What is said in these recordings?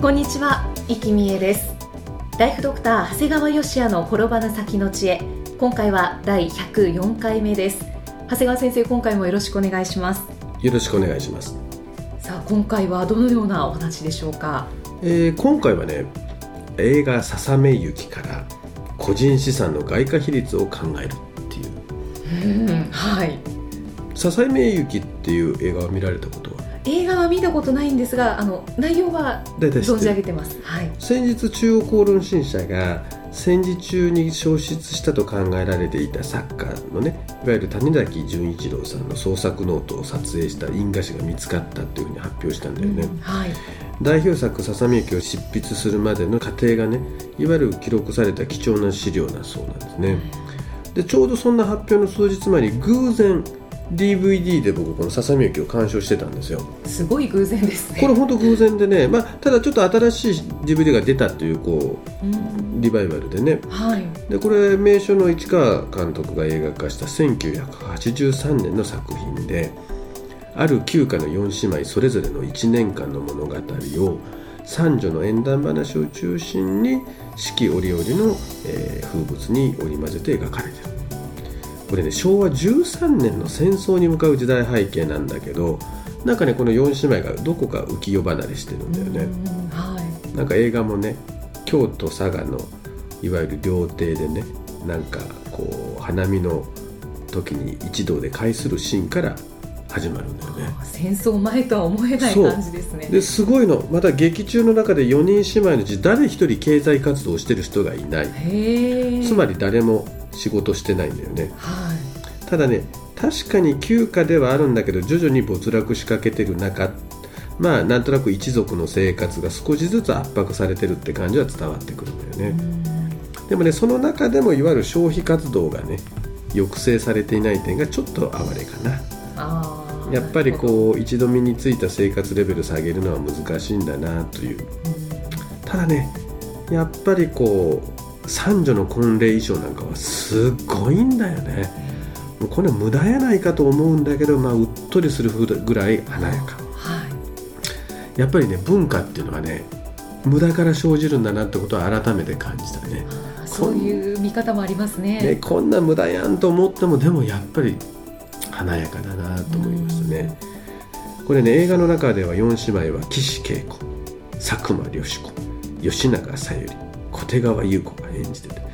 こんにちは、生きみえです。ライフドクター長谷川芳也の転ばぬ先の知恵。今回は第104回目です。長谷川先生今回もよろしくお願いします。よろしくお願いします。さあ今回はどのようなお話でしょうか、えー、今回はね映画「ささめゆき」から個人資産の外貨比率を考えるっていう、うん、はい「ささめゆき」っていう映画を見られたことは映画は見たことないんですがあの内容は存じ上げてます、はい、先日中央公論新社が戦時中に消失したと考えられていた作家のねいわゆる谷崎潤一郎さんの創作ノートを撮影した印画紙が見つかったというふうに発表したんだよね、うんはい、代表作「ささみゆき」を執筆するまでの過程がねいわゆる記録された貴重な資料だそうなんですね、でちょうどそんな発表の数日前に偶然 DVD で僕この「ささみゆき」を鑑賞してたんですよ。すごい偶然ですね。これ本当偶然でね、まあ、ただちょっと新しい DVD が出たというこう、うん、リバイバルでね、はい、でこれ名所の市川監督が映画化した1983年の作品である旧家の4姉妹それぞれの1年間の物語を三女の縁談話を中心に四季折々の、えー、風物に織り交ぜて描かれてるこれね昭和13年の戦争に向かう時代背景なんだけどなんかねこの4姉妹がどこか浮世離れしてるんだよね、はい、なんか映画もね京都佐賀のいわゆる料亭でねなんかこう花見の時に一同で会するシーンから始まるんだよね。戦争前とは思えない感じですね。ですごいの。また劇中の中で4人姉妹のうち誰一人経済活動をしてる人がいない。つまり誰も仕事してないんだよね、はい、ただね確かに休暇ではあるんだけど徐々に没落しかけてる中まあなんとなく一族の生活が少しずつ圧迫されてるって感じは伝わってくるんだよね。でもねその中でもいわゆる消費活動がね抑制されていない点がちょっと哀れかな。やっぱりこう一度身についた生活レベル下げるのは難しいんだなという。ただねやっぱりこう三女の婚礼衣装なんかはすごいんだよね。これ無駄やないかと思うんだけど、まあ、うっとりするぐらい華やか、はい、やっぱりね文化っていうのはね無駄から生じるんだなってことは改めて感じたね。そういう見方もありますね。ねこんな無駄やんと思ってもでもやっぱり華やかだなと思いますね。これね映画の中では4姉妹は岸恵子佐久間良子吉永小百合小手川優子が演じてて。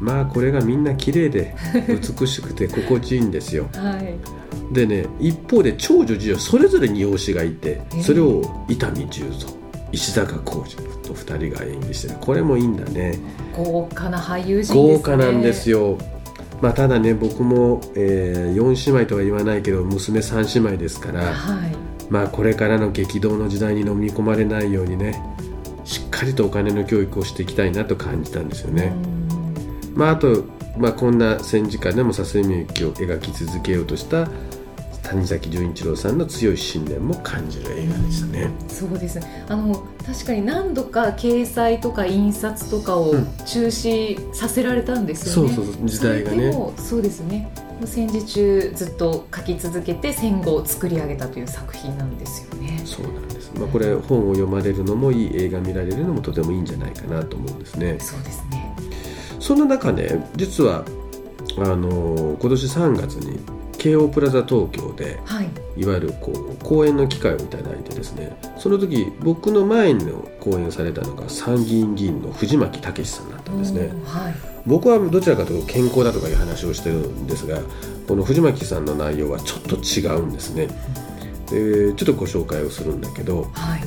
まあこれがみんな綺麗で 美しくて心地いいんですよ。はい、でね一方で長女次女それぞれに養子がいてそれを伊丹十三石坂浩二と2人が演技してるこれもいいんだね。豪華な俳優陣、ね、豪華なんですよ。まあ、ただね僕も、えー、4姉妹とは言わないけど娘3姉妹ですから、はい、まあこれからの激動の時代に飲み込まれないようにねかりとお金の教育をしていきたいなと感じたんですよね。まあ、あと、まあ、こんな戦時下でも笹みゆきを描き続けようとした谷崎潤一郎さんの強い信念も感じる映画でしたね。そうですあの確かに何度か掲載とか印刷とかを中止させられたんですよね。うん、そうそう時代がね。そうですね。戦時中ずっと書き続けて戦後を作り上げたという作品なんですよね。そうなんです。まあこれ本を読まれるのもいい映画見られるのもとてもいいんじゃないかなと思うんですね。そうですね。そんな中ね実はあの今年3月に京王プラザ東京で、はい、いわゆるこう講演の機会をいただいてですねその時僕の前の講演されたのが参議院議員の藤巻武さんだったんですね、はい、僕はどちらかというと健康だとかいう話をしてるんですがこの藤巻さんの内容はちょっと違うんですね、でちょっとご紹介をするんだけど、はい、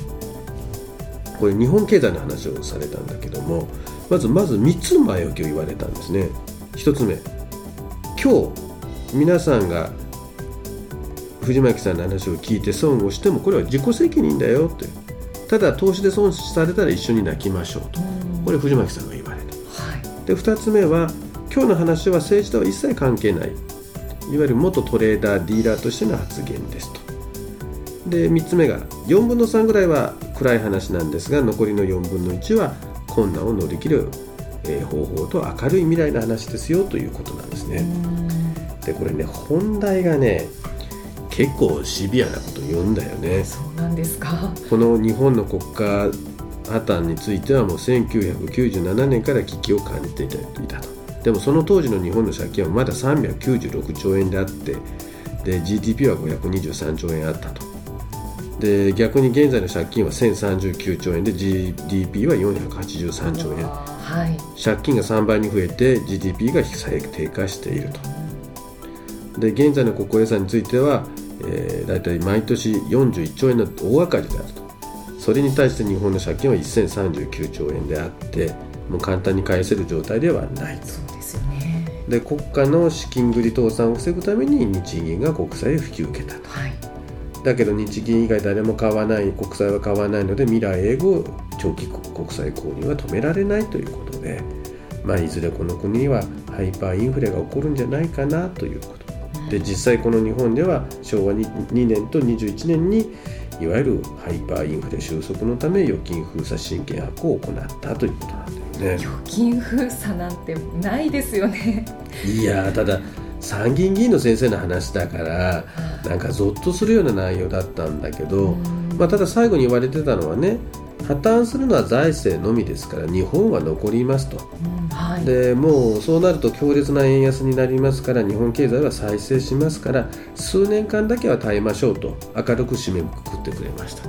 これ日本経済の話をされたんだけどもまずまず3つの前置きを言われたんですね。1つ目今日皆さんが藤巻さんの話を聞いて損をしてもこれは自己責任だよって。ただ投資で損されたら一緒に泣きましょうと。これ藤巻さんが言われる、はい、で2つ目は今日の話は政治とは一切関係ない。いわゆる元トレーダーディーラーとしての発言ですとで3つ目が4分の3ぐらいは暗い話なんですが残りの4分の1は困難を乗り切る、え方法と明るい未来の話ですよということなんですね。でこれね本題がね結構シビアなこと言うんだよね。そうなんですか。この日本の国家破綻についてはもう1997年から危機を感じていたと。でもその当時の日本の借金はまだ396兆円であってで GDP は523兆円あったとで逆に現在の借金は1039兆円で GDP は483兆円、はい、借金が3倍に増えて GDP が最低下していると。で現在の国庫予算については、えー、大体毎年41兆円の大赤字であると。それに対して日本の借金は1039兆円であってもう簡単に返せる状態ではないと。そうですよね。で国家の資金繰り倒産を防ぐために日銀が国債を引き受けたと、はいだけど日銀以外誰も買わない国債は買わないので未来永劫長期国債購入は止められないということで、まあ、いずれこの国にはハイパーインフレが起こるんじゃないかなということ。で実際この日本では昭和 2, 2年と21年にいわゆるハイパーインフレ収束のため預金封鎖神経発行を行ったということなんだよね。預金封鎖なんてないですよね。いやただ参議院議員の先生の話だからなんかゾッとするような内容だったんだけど、まあ、ただ最後に言われてたのはね破綻するのは財政のみですから日本は残りますと、うん。はい、でもうそうなると強烈な円安になりますから日本経済は再生しますから数年間だけは耐えましょうと明るく締めくくってくれました。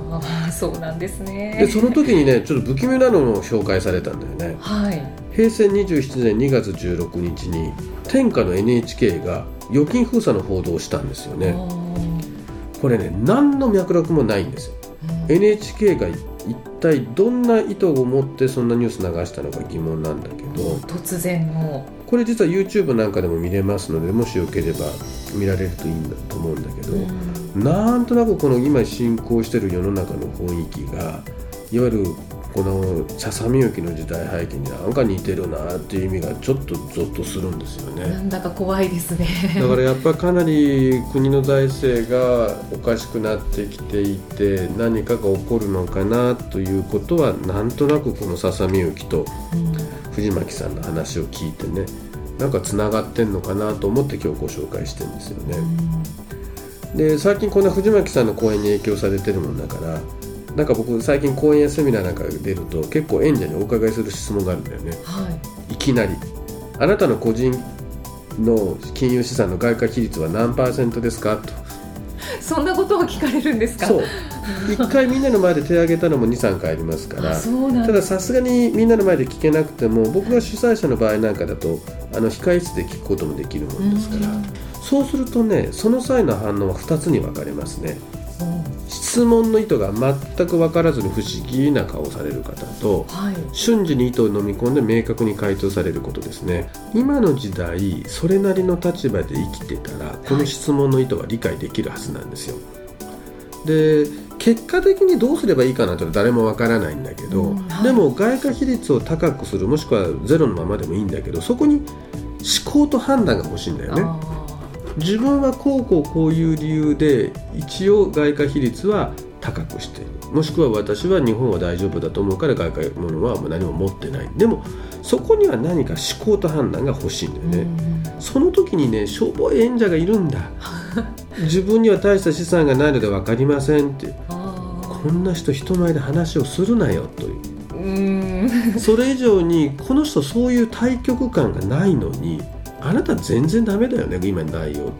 あそうなんですね。でその時にねちょっと不気味なのも紹介されたんだよね、はい、平成27年2月16日に天下の NHK が預金封鎖の報道をしたんですよね。これね何の脈絡もないんですよ、うん、NHK が一体どんな意図を持ってそんなニュース流したのか疑問なんだけど。突然の。これ実は YouTube なんかでも見れますのでもしよければ見られるといいんだと思うんだけど、うん、なんとなくこの今進行している世の中の雰囲気がいわゆるこのささみゆきの時代背景になんか似てるなっていう意味がちょっとゾッとするんですよね。なんだか怖いですね。だからやっぱりかなり国の財政がおかしくなってきていて何かが起こるのかなということはなんとなくこのささみゆきと藤巻さんの話を聞いてねなんかつながってんのかなと思って今日ご紹介してるんですよね。で最近こんな藤巻さんの講演に影響されてるもんだからなんか僕最近講演やセミナーなんか出ると結構演者にお伺いする質問があるんだよね、はい、いきなり「あなたの個人の金融資産の外貨比率は何パーセントですか?」と。そんなことを聞かれるんですか？そう。一回みんなの前で手を挙げたのも23回ありますから。たださすがにみんなの前で聞けなくても僕が主催者の場合なんかだとあの控室で聞くこともできるもんですから、そうするとねその際の反応は2つに分かれますね。質問の意図が全く分からずに不思議な顔をされる方と、はい、瞬時に意図を飲み込んで明確に回答されることですね。今の時代それなりの立場で生きてたらこの質問の意図は理解できるはずなんですよ、で結果的にどうすればいいかなと誰もわからないんだけど、うんはい、でも外貨比率を高くするもしくはゼロのままでもいいんだけどそこに思考と判断が欲しいんだよね。自分はこうこうこういう理由で一応外貨比率は高くしているもしくは私は日本は大丈夫だと思うから外貨物はもう何も持ってない。でもそこには何か思考と判断が欲しいんだよねその時にねしょぼい演者がいるんだ。自分には大した資産がないので分かりませんって。こんな人人前で話をするなよという。それ以上にこの人そういう対局感がないのにあなた全然ダメだよね今ないよ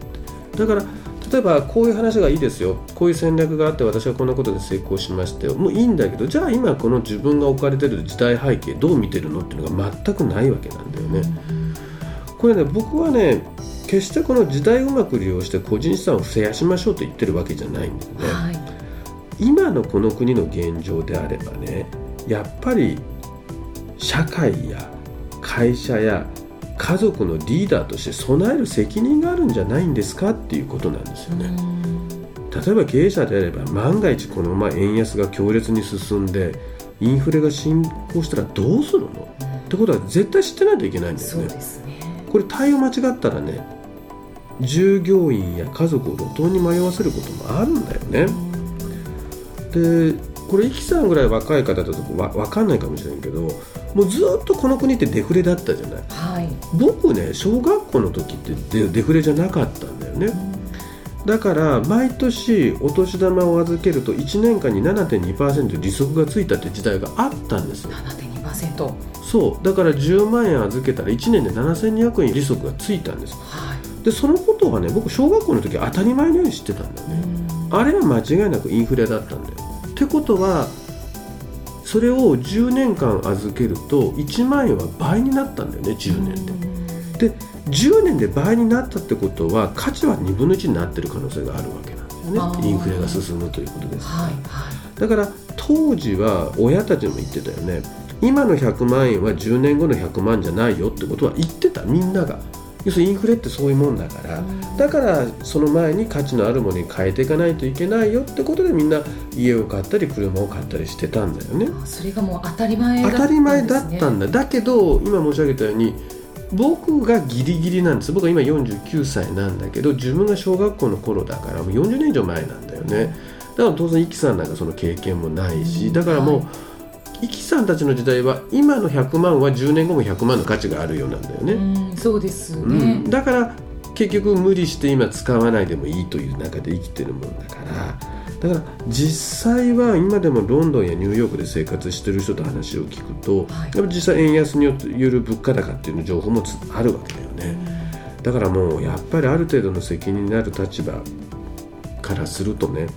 だから例えばこういう話がいいですよこういう戦略があって私はこんなことで成功しましたよもういいんだけどじゃあ今この自分が置かれてる時代背景どう見てるのっていうのが全くないわけなんだよね。これね僕はね決してこの時代をうまく利用して個人資産を増やしましょうと言ってるわけじゃないんだよね。はい、今のこの国の現状であればねやっぱり社会や会社や家族のリーダーとして備える責任があるんじゃないんですかっていうことなんですよね。例えば経営者であれば万が一このまま円安が強烈に進んでインフレが進行したらどうするの、ってことは絶対知ってないといけないんだよね。ねこれ対応間違ったらね従業員や家族を路頭に迷わせることもあるんだよね。でこれ、イキさんぐらい若い方だとわ分かんないかもしれないけどもうずっとこの国ってデフレだったじゃない、はい、僕ね小学校の時ってデフレじゃなかったんだよね、うん、だから毎年お年玉を預けると1年間に7.2%利息がついたって時代があったんですよ。7.2%そう。だから10万円預けたら1年で7200円利息がついたんです、はい、でそのことはね僕小学校の時当たり前のように知ってたんだよね。あれは間違いなくインフレだったんだよってことはそれを10年間預けると1万円は倍になったんだよね10年で。で10年で倍になったってことは価値は2分の1になってる可能性があるわけなんですよね。インフレが進むということです、はいはい、だから当時は親たちも言ってたよね。今の100万円は10年後の100万じゃないよってことは言ってたみんなが要するにインフレってそういうもんだから、だからその前に価値のあるものに変えていかないといけないよってことでみんな家を買ったり車を買ったりしてたんだよね。それがもう当たり前だったん、ね、当たり前だったんだ。だけど今申し上げたように僕がギリギリなんです。僕は今49歳なんだけど自分が小学校の頃だからもう40年以上前なんだよね。だから当然イキさんなんかその経験もないしだからもう、はいイキさんたちの時代は今の100万は10年後も100万の価値があるようなんだよね。うそうですね、うん、だから結局無理して今使わないでもいいという中で生きてるもんだからだから実際は今でもロンドンやニューヨークで生活してる人と話を聞くと、はい、やっぱ実際円安による物価高っていうの情報もあるわけだよね。だからもうやっぱりある程度の責任になる立場からするとね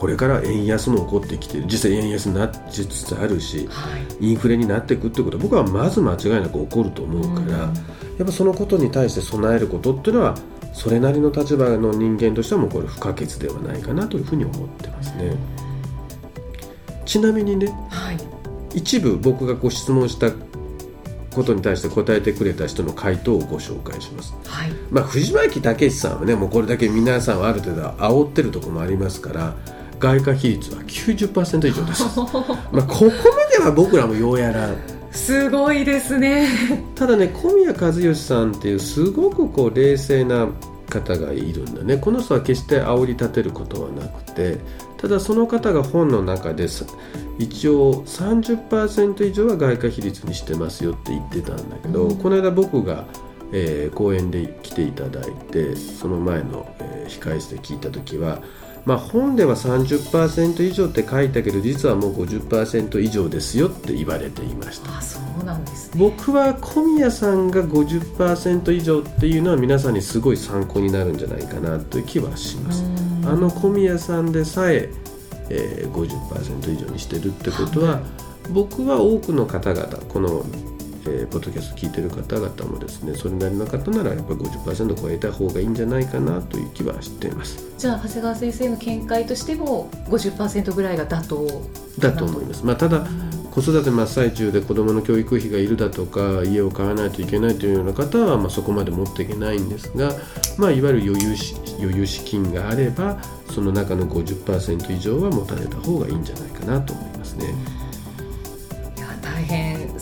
これから円安も起こってきて実際円安になりつつあるし、はい、インフレになっていくってことは僕はまず間違いなく起こると思うから、うん、やっぱそのことに対して備えることっていうのはそれなりの立場の人間としてはもうこれ不可欠ではないかなというふうに思ってますね。ちなみにね、はい、一部僕がご質問したことに対して答えてくれた人の回答をご紹介します、はい、まあ、藤巻武さんはねもうこれだけ皆さんはある程度煽ってるところもありますから外貨比率は90%以上です。まあここまでは僕らもようやら。すごいですね。ただね小宮和義さんっていうすごくこう冷静な方がいるんだね。この人は決して煽り立てることはなくて。ただその方が本の中で一応30%以上は外貨比率にしてますよって言ってたんだけど、うん、この間僕が、えー、講演で来ていただいてその前の、えー、控室で聞いた時はまあ、本では30%以上って書いたけど実はもう50%以上ですよって言われていました。あそうなんですね。僕は小宮さんが50%以上っていうのは皆さんにすごい参考になるんじゃないかなという気はします。あの小宮さんでさええー、50%以上にしてるってことは、僕は多くの方々このえー、ポッドキャスト聞いてる方々もですねそれなりの方ならやっぱり50%超えた方がいいんじゃないかなという気はしています。じゃあ長谷川先生の見解としても50%ぐらいが妥当だと。思います、まあ、ただ、子育て真っ最中で子どもの教育費がいるだとか家を買わないといけないというような方は、まあ、そこまで持っていけないんですが、まあ、いわゆる余裕余裕資金があればその中の50%以上は持たれた方がいいんじゃないかなと思いますね。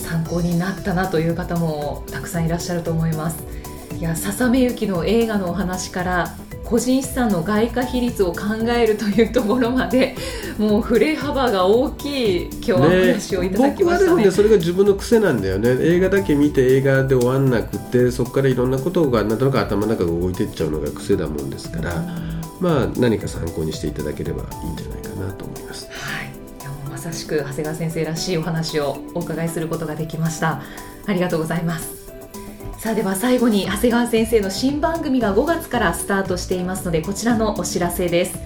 参考になったなという方もたくさんいらっしゃると思います。いや笹目幸の映画のお話から個人資産の外貨比率を考えるというところまで もう振れ幅が大きい今日はお話をいただきましたね、ね、僕はでもねそれが自分の癖なんだよね。映画だけ見て映画で終わんなくてそこからいろんなことがなんとなく頭の中が動いていっちゃうのが癖だもんですから、まあ何か参考にしていただければいいんじゃないかなと思います。はいまさしく長谷川先生らしいお話をお伺いすることができました。ありがとうございます。さあでは最後に長谷川先生の新番組が5月からスタートしていますのでこちらのお知らせです。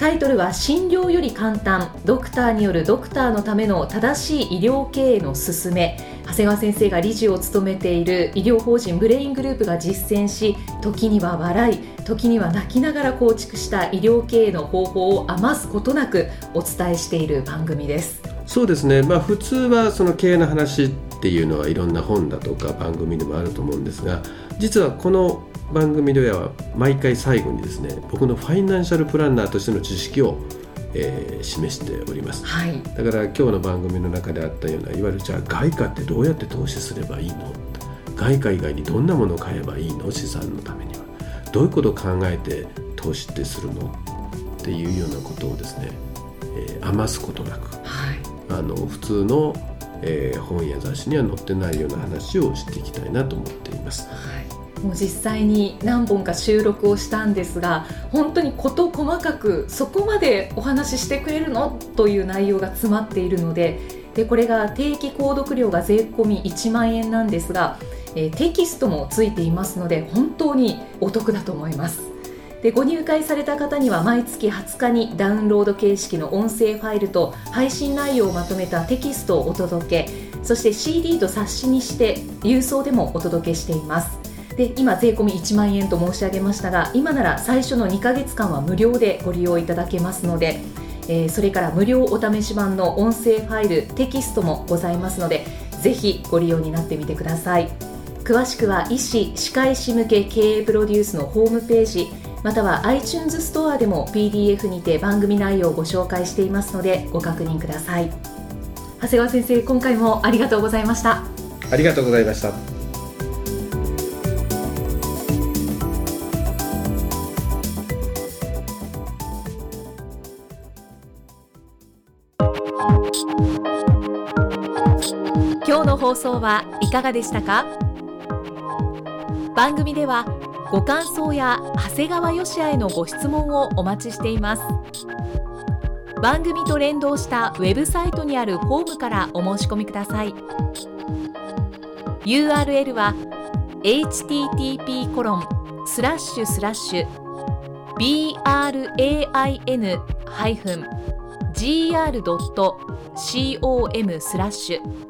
タイトルは診療より簡単。ドクターによるドクターのための正しい医療経営の勧め。長谷川先生が理事を務めている医療法人ブレイングループが実践し時には笑い時には泣きながら構築した医療経営の方法を余すことなくお伝えしている番組です。そうですね、まあ、普通はその経営の話っていうのはいろんな本だとか番組でもあると思うんですが実はこの番組では毎回最後にですね僕のファイナンシャルプランナーとしての知識をえー、示しております、はい、だから今日の番組の中であったようないわゆるじゃあ外貨ってどうやって投資すればいいの？外貨以外にどんなものを買えばいいの？資産のためには。どういうことを考えて投資ってするの？っていうようなことをですね、えー、余すことなく、はい、あの普通の、えー、本や雑誌には載ってないような話をしていきたいなと思っています。はいもう実際に何本か収録をしたんですが本当に事細かくそこまでお話ししてくれるの？という内容が詰まっているのででこれが定期購読料が税込み1万円なんですが、えー、テキストもついていますので本当にお得だと思います。でご入会された方には毎月20日にダウンロード形式の音声ファイルと配信内容をまとめたテキストをお届けそして CD と冊子にして郵送でもお届けしています。で今税込み1万円と申し上げましたが今なら最初の2ヶ月間は無料でご利用いただけますので、えー、それから無料お試し版の音声ファイルテキストもございますのでぜひご利用になってみてください。詳しくは医師・歯科医師向け経営プロデュースのホームページまたは iTunes ストアでも PDF にて番組内容をご紹介していますのでご確認ください。長谷川先生今回もありがとうございました。ありがとうございました。送はいかがでしたか？番組ではご感想や長谷川よし也へのご質問をお待ちしています。番組と連動したウェブサイトにあるフォームからお申し込みください。URL は http コロンスラッシュスラッシュ brain-gr.com スラッシュ